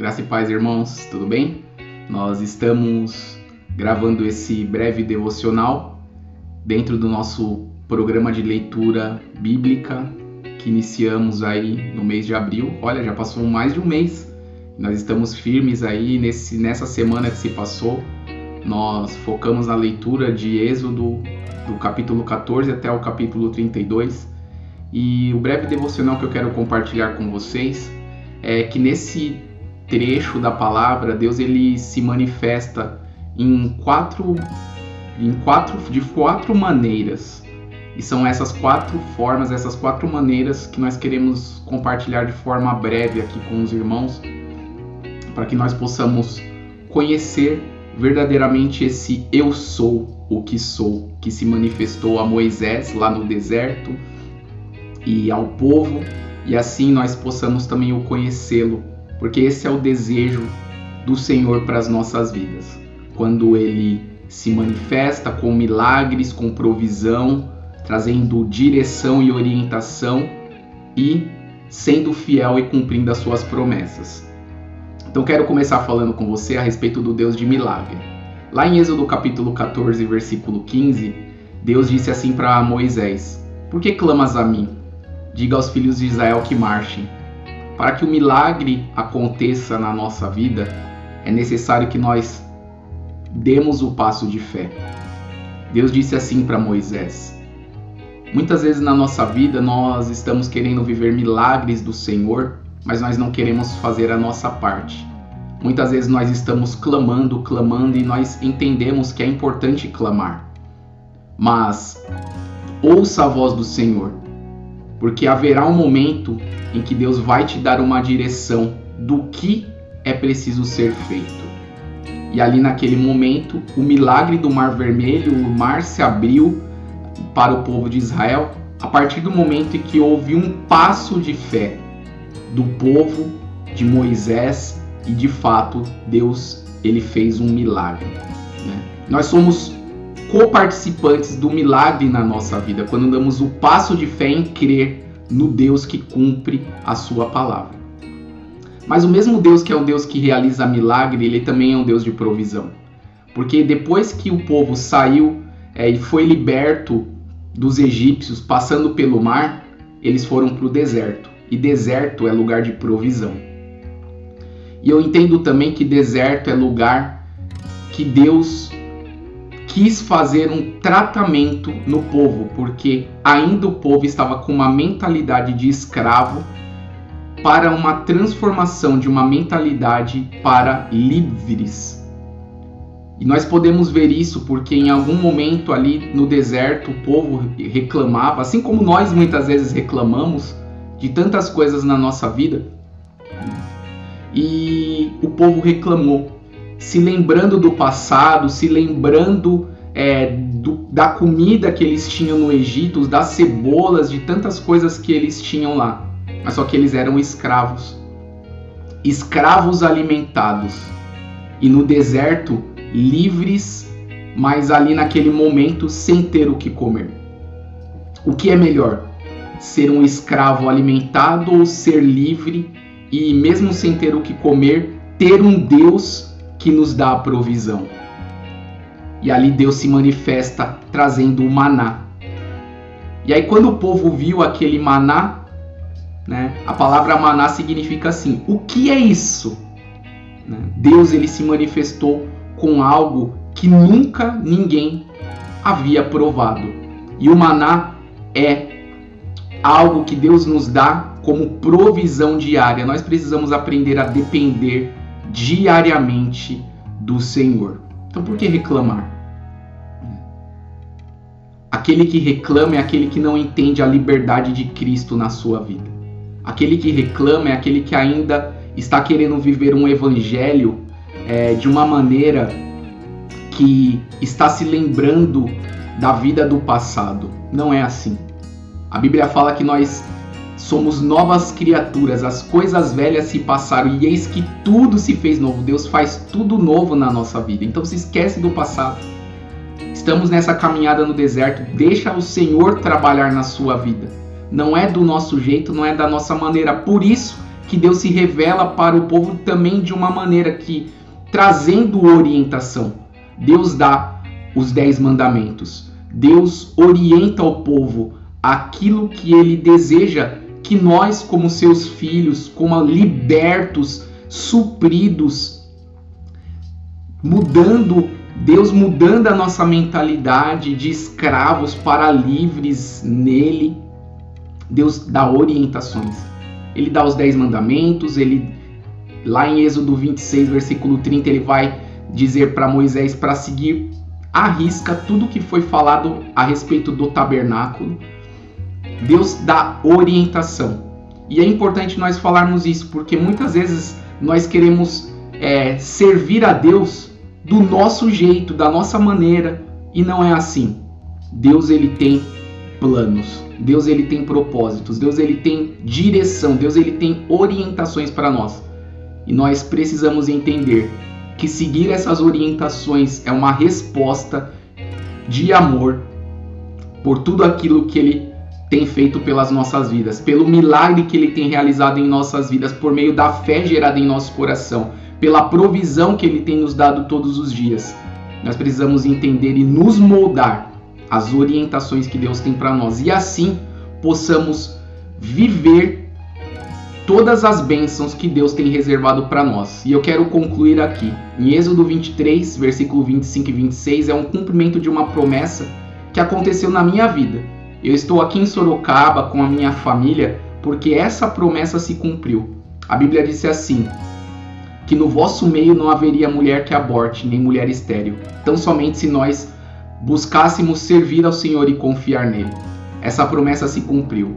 Graça e paz, irmãos, tudo bem? Nós estamos gravando esse breve devocional dentro do nosso programa de leitura bíblica que iniciamos aí no mês de abril. Olha, já passou mais de um mês. Nós estamos firmes aí nesse, nessa semana que se passou. Nós focamos na leitura de Êxodo do capítulo 14 até o capítulo 32. E o breve devocional que eu quero compartilhar com vocês é que nesse trecho da palavra, Deus ele se manifesta em quatro, em quatro, de quatro maneiras. E são essas quatro formas, essas quatro maneiras que nós queremos compartilhar de forma breve aqui com os irmãos, para que nós possamos conhecer verdadeiramente esse eu sou o que sou, que se manifestou a Moisés lá no deserto e ao povo, e assim nós possamos também o conhecê-lo porque esse é o desejo do Senhor para as nossas vidas. Quando ele se manifesta com milagres, com provisão, trazendo direção e orientação e sendo fiel e cumprindo as suas promessas. Então quero começar falando com você a respeito do Deus de milagre. Lá em Êxodo capítulo 14, versículo 15, Deus disse assim para Moisés: Por que clamas a mim? Diga aos filhos de Israel que marchem. Para que o milagre aconteça na nossa vida, é necessário que nós demos o passo de fé. Deus disse assim para Moisés: Muitas vezes na nossa vida nós estamos querendo viver milagres do Senhor, mas nós não queremos fazer a nossa parte. Muitas vezes nós estamos clamando, clamando e nós entendemos que é importante clamar. Mas ouça a voz do Senhor porque haverá um momento em que Deus vai te dar uma direção do que é preciso ser feito. E ali naquele momento, o milagre do Mar Vermelho, o mar se abriu para o povo de Israel a partir do momento em que houve um passo de fé do povo de Moisés e de fato Deus ele fez um milagre. Né? Nós somos coparticipantes do milagre na nossa vida, quando damos o passo de fé em crer no Deus que cumpre a sua palavra. Mas o mesmo Deus que é o Deus que realiza milagre, ele também é um Deus de provisão. Porque depois que o povo saiu é, e foi liberto dos egípcios passando pelo mar, eles foram para o deserto. E deserto é lugar de provisão. E eu entendo também que deserto é lugar que Deus quis fazer um tratamento no povo, porque ainda o povo estava com uma mentalidade de escravo para uma transformação de uma mentalidade para livres. E nós podemos ver isso porque em algum momento ali no deserto o povo reclamava, assim como nós muitas vezes reclamamos de tantas coisas na nossa vida. E o povo reclamou se lembrando do passado, se lembrando é, do, da comida que eles tinham no Egito, das cebolas, de tantas coisas que eles tinham lá. Mas só que eles eram escravos. Escravos alimentados. E no deserto, livres, mas ali naquele momento sem ter o que comer. O que é melhor? Ser um escravo alimentado ou ser livre e, mesmo sem ter o que comer, ter um Deus que nos dá a provisão. E ali Deus se manifesta trazendo o maná. E aí quando o povo viu aquele maná, né, a palavra maná significa assim: o que é isso? Né? Deus ele se manifestou com algo que nunca ninguém havia provado. E o maná é algo que Deus nos dá como provisão diária. Nós precisamos aprender a depender diariamente do Senhor. Então por que reclamar? Aquele que reclama é aquele que não entende a liberdade de Cristo na sua vida. Aquele que reclama é aquele que ainda está querendo viver um evangelho é, de uma maneira que está se lembrando da vida do passado. Não é assim. A Bíblia fala que nós Somos novas criaturas, as coisas velhas se passaram e eis que tudo se fez novo. Deus faz tudo novo na nossa vida. Então se esquece do passado. Estamos nessa caminhada no deserto, deixa o Senhor trabalhar na sua vida. Não é do nosso jeito, não é da nossa maneira. Por isso que Deus se revela para o povo também de uma maneira que, trazendo orientação, Deus dá os dez mandamentos. Deus orienta o povo aquilo que ele deseja que nós, como seus filhos, como libertos, supridos, mudando, Deus mudando a nossa mentalidade de escravos para livres nele. Deus dá orientações. Ele dá os dez mandamentos, ele lá em Êxodo 26, versículo 30, ele vai dizer para Moisés para seguir à risca tudo que foi falado a respeito do tabernáculo. Deus dá orientação. E é importante nós falarmos isso, porque muitas vezes nós queremos é, servir a Deus do nosso jeito, da nossa maneira, e não é assim. Deus ele tem planos, Deus ele tem propósitos, Deus ele tem direção, Deus ele tem orientações para nós. E nós precisamos entender que seguir essas orientações é uma resposta de amor por tudo aquilo que ele tem feito pelas nossas vidas, pelo milagre que ele tem realizado em nossas vidas por meio da fé gerada em nosso coração, pela provisão que ele tem nos dado todos os dias. Nós precisamos entender e nos moldar as orientações que Deus tem para nós e assim possamos viver todas as bênçãos que Deus tem reservado para nós. E eu quero concluir aqui. Em Êxodo 23, versículo 25 e 26 é um cumprimento de uma promessa que aconteceu na minha vida eu estou aqui em Sorocaba com a minha família porque essa promessa se cumpriu. A Bíblia disse assim: que no vosso meio não haveria mulher que aborte, nem mulher estéril, tão somente se nós buscássemos servir ao Senhor e confiar nele. Essa promessa se cumpriu.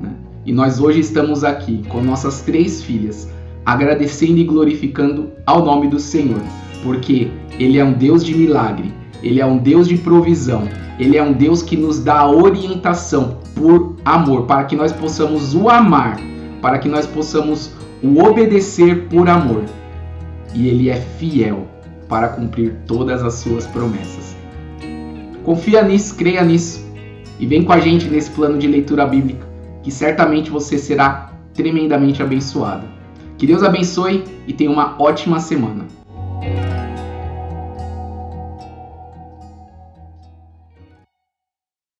Né? E nós hoje estamos aqui com nossas três filhas, agradecendo e glorificando ao nome do Senhor, porque Ele é um Deus de milagre, Ele é um Deus de provisão, ele é um Deus que nos dá orientação por amor, para que nós possamos o amar, para que nós possamos o obedecer por amor. E ele é fiel para cumprir todas as suas promessas. Confia nisso, creia nisso e vem com a gente nesse plano de leitura bíblica, que certamente você será tremendamente abençoado. Que Deus abençoe e tenha uma ótima semana.